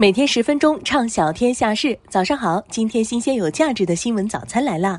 每天十分钟，畅晓天下事。早上好，今天新鲜有价值的新闻早餐来啦！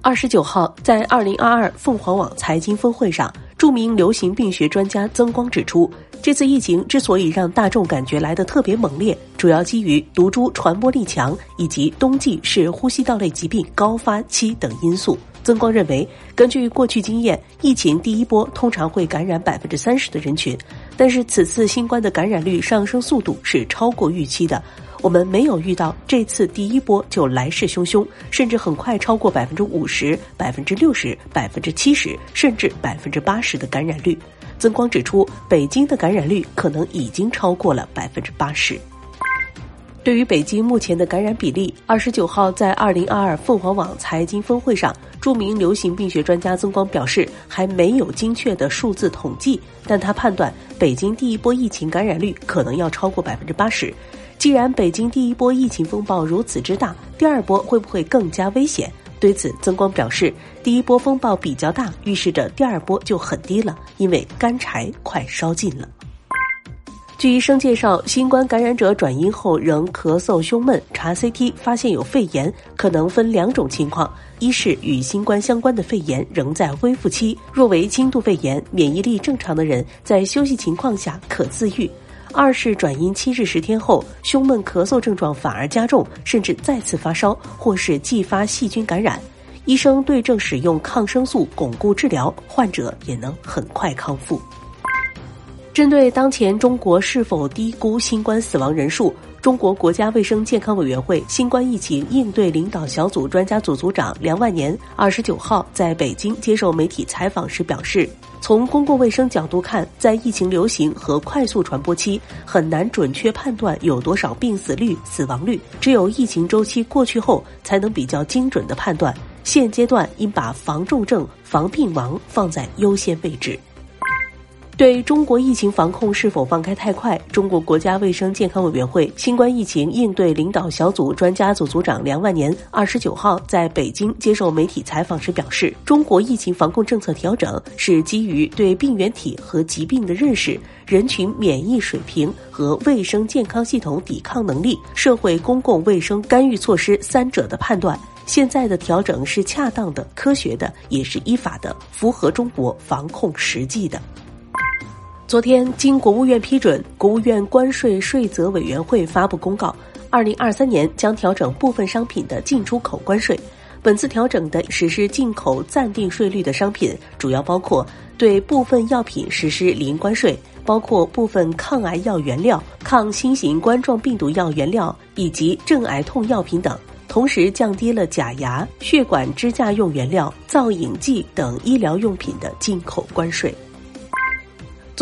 二十九号，在二零二二凤凰网财经峰会上，著名流行病学专家曾光指出，这次疫情之所以让大众感觉来得特别猛烈，主要基于毒株传播力强以及冬季是呼吸道类疾病高发期等因素。曾光认为，根据过去经验，疫情第一波通常会感染百分之三十的人群，但是此次新冠的感染率上升速度是超过预期的。我们没有遇到这次第一波就来势汹汹，甚至很快超过百分之五十、百分之六十、百分之七十，甚至百分之八十的感染率。曾光指出，北京的感染率可能已经超过了百分之八十。对于北京目前的感染比例，二十九号在二零二二凤凰网财经峰会上，著名流行病学专家曾光表示，还没有精确的数字统计，但他判断北京第一波疫情感染率可能要超过百分之八十。既然北京第一波疫情风暴如此之大，第二波会不会更加危险？对此，曾光表示，第一波风暴比较大，预示着第二波就很低了，因为干柴快烧尽了。据医生介绍，新冠感染者转阴后仍咳嗽、胸闷，查 CT 发现有肺炎，可能分两种情况：一是与新冠相关的肺炎仍在恢复期，若为轻度肺炎，免疫力正常的人在休息情况下可自愈；二是转阴七至十天后，胸闷、咳嗽症状反而加重，甚至再次发烧，或是继发细菌感染，医生对症使用抗生素巩固治疗，患者也能很快康复。针对当前中国是否低估新冠死亡人数，中国国家卫生健康委员会新冠疫情应对领导小组专家组组长梁万年二十九号在北京接受媒体采访时表示，从公共卫生角度看，在疫情流行和快速传播期，很难准确判断有多少病死率、死亡率，只有疫情周期过去后，才能比较精准的判断。现阶段应把防重症、防病亡放在优先位置。对中国疫情防控是否放开太快，中国国家卫生健康委员会新冠疫情应对领导小组专家组组长梁万年二十九号在北京接受媒体采访时表示，中国疫情防控政策调整是基于对病原体和疾病的认识、人群免疫水平和卫生健康系统抵抗能力、社会公共卫生干预措施三者的判断。现在的调整是恰当的、科学的，也是依法的，符合中国防控实际的。昨天，经国务院批准，国务院关税税则委员会发布公告，二零二三年将调整部分商品的进出口关税。本次调整的实施进口暂定税率的商品，主要包括对部分药品实施零关税，包括部分抗癌药原料、抗新型冠状病毒药原料以及镇癌痛药品等。同时，降低了假牙、血管支架用原料、造影剂等医疗用品的进口关税。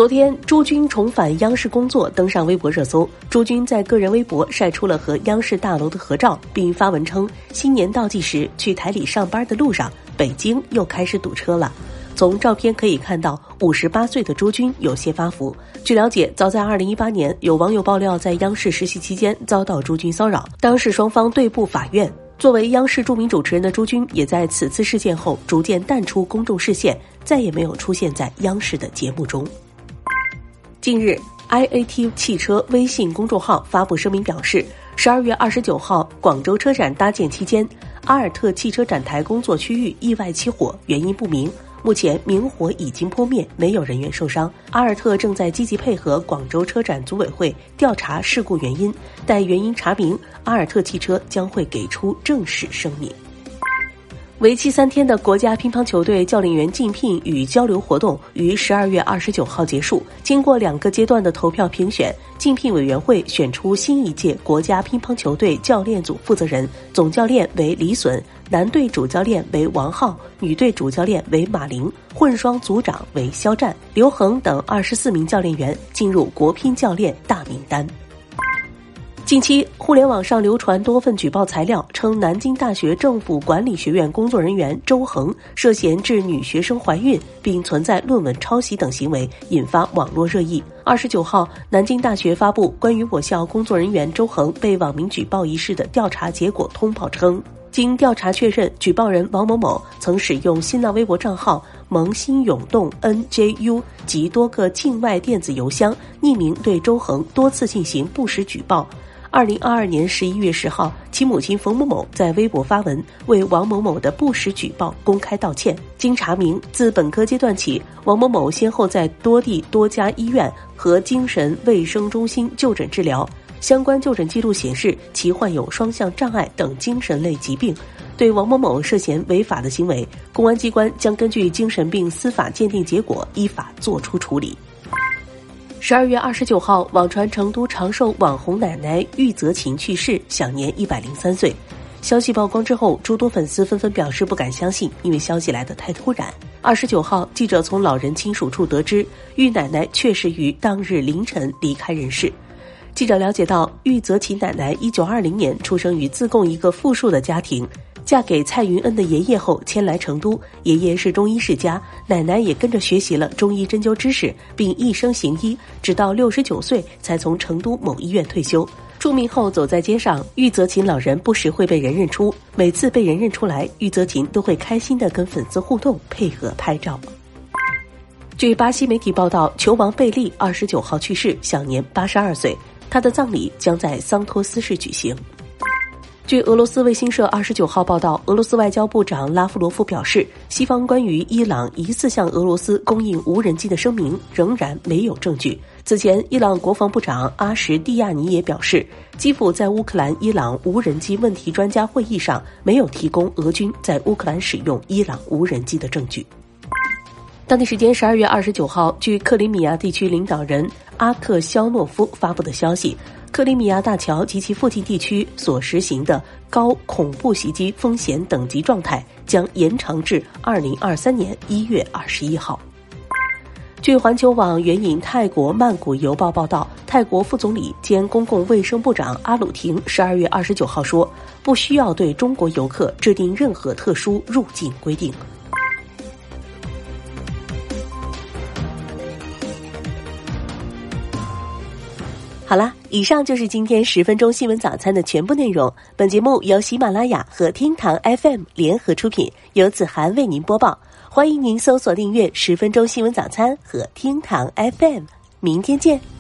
昨天，朱军重返央视工作，登上微博热搜。朱军在个人微博晒出了和央视大楼的合照，并发文称：“新年倒计时，去台里上班的路上，北京又开始堵车了。”从照片可以看到，五十八岁的朱军有些发福。据了解，早在二零一八年，有网友爆料在央视实习期间遭到朱军骚扰，当事双方对簿法院。作为央视著名主持人的朱军，也在此次事件后逐渐淡出公众视线，再也没有出现在央视的节目中。近日，IAT 汽车微信公众号发布声明表示，十二月二十九号广州车展搭建期间，阿尔特汽车展台工作区域意外起火，原因不明。目前明火已经扑灭，没有人员受伤。阿尔特正在积极配合广州车展组委会调查事故原因，待原因查明，阿尔特汽车将会给出正式声明。为期三天的国家乒乓球队教练员竞聘与交流活动于十二月二十九号结束。经过两个阶段的投票评选，竞聘委员会选出新一届国家乒乓球队教练组负责人，总教练为李隼，男队主教练为王浩，女队主教练为马琳，混双组长为肖战、刘恒等二十四名教练员进入国乒教练大名单。近期，互联网上流传多份举报材料，称南京大学政府管理学院工作人员周恒涉嫌致女学生怀孕，并存在论文抄袭等行为，引发网络热议。二十九号，南京大学发布关于我校工作人员周恒被网民举报一事的调查结果通报称，经调查确认，举报人王某某曾使用新浪微博账号。萌新涌动 NJU 及多个境外电子邮箱匿名对周恒多次进行不实举报。二零二二年十一月十号，其母亲冯某某在微博发文为王某某的不实举报公开道歉。经查明，自本科阶段起，王某某先后在多地多家医院和精神卫生中心就诊治疗，相关就诊记录显示其患有双向障碍等精神类疾病。对王某某涉嫌违法的行为，公安机关将根据精神病司法鉴定结果依法作出处理。十二月二十九号，网传成都长寿网红奶奶玉泽琴去世，享年一百零三岁。消息曝光之后，诸多粉丝纷纷表示不敢相信，因为消息来得太突然。二十九号，记者从老人亲属处得知，玉奶奶确实于当日凌晨离开人世。记者了解到，玉泽琴奶奶一九二零年出生于自贡一个富庶的家庭。嫁给蔡云恩的爷爷后，迁来成都。爷爷是中医世家，奶奶也跟着学习了中医针灸知识，并一生行医，直到六十九岁才从成都某医院退休。出名后，走在街上，玉泽琴老人不时会被人认出。每次被人认出来，玉泽琴都会开心地跟粉丝互动，配合拍照。据巴西媒体报道，球王贝利二十九号去世，享年八十二岁。他的葬礼将在桑托斯市举行。据俄罗斯卫星社二十九号报道，俄罗斯外交部长拉夫罗夫表示，西方关于伊朗疑似向俄罗斯供应无人机的声明仍然没有证据。此前，伊朗国防部长阿什蒂亚尼也表示，基辅在乌克兰伊朗无人机问题专家会议上没有提供俄军在乌克兰使用伊朗无人机的证据。当地时间十二月二十九号，据克里米亚地区领导人阿克肖诺夫发布的消息。克里米亚大桥及其附近地区所实行的高恐怖袭击风险等级状态将延长至二零二三年一月二十一号。据环球网援引泰国曼谷邮报报道，泰国副总理兼公共卫生部长阿鲁廷十二月二十九号说，不需要对中国游客制定任何特殊入境规定。好啦，以上就是今天十分钟新闻早餐的全部内容。本节目由喜马拉雅和厅堂 FM 联合出品，由子涵为您播报。欢迎您搜索订阅十分钟新闻早餐和厅堂 FM。明天见。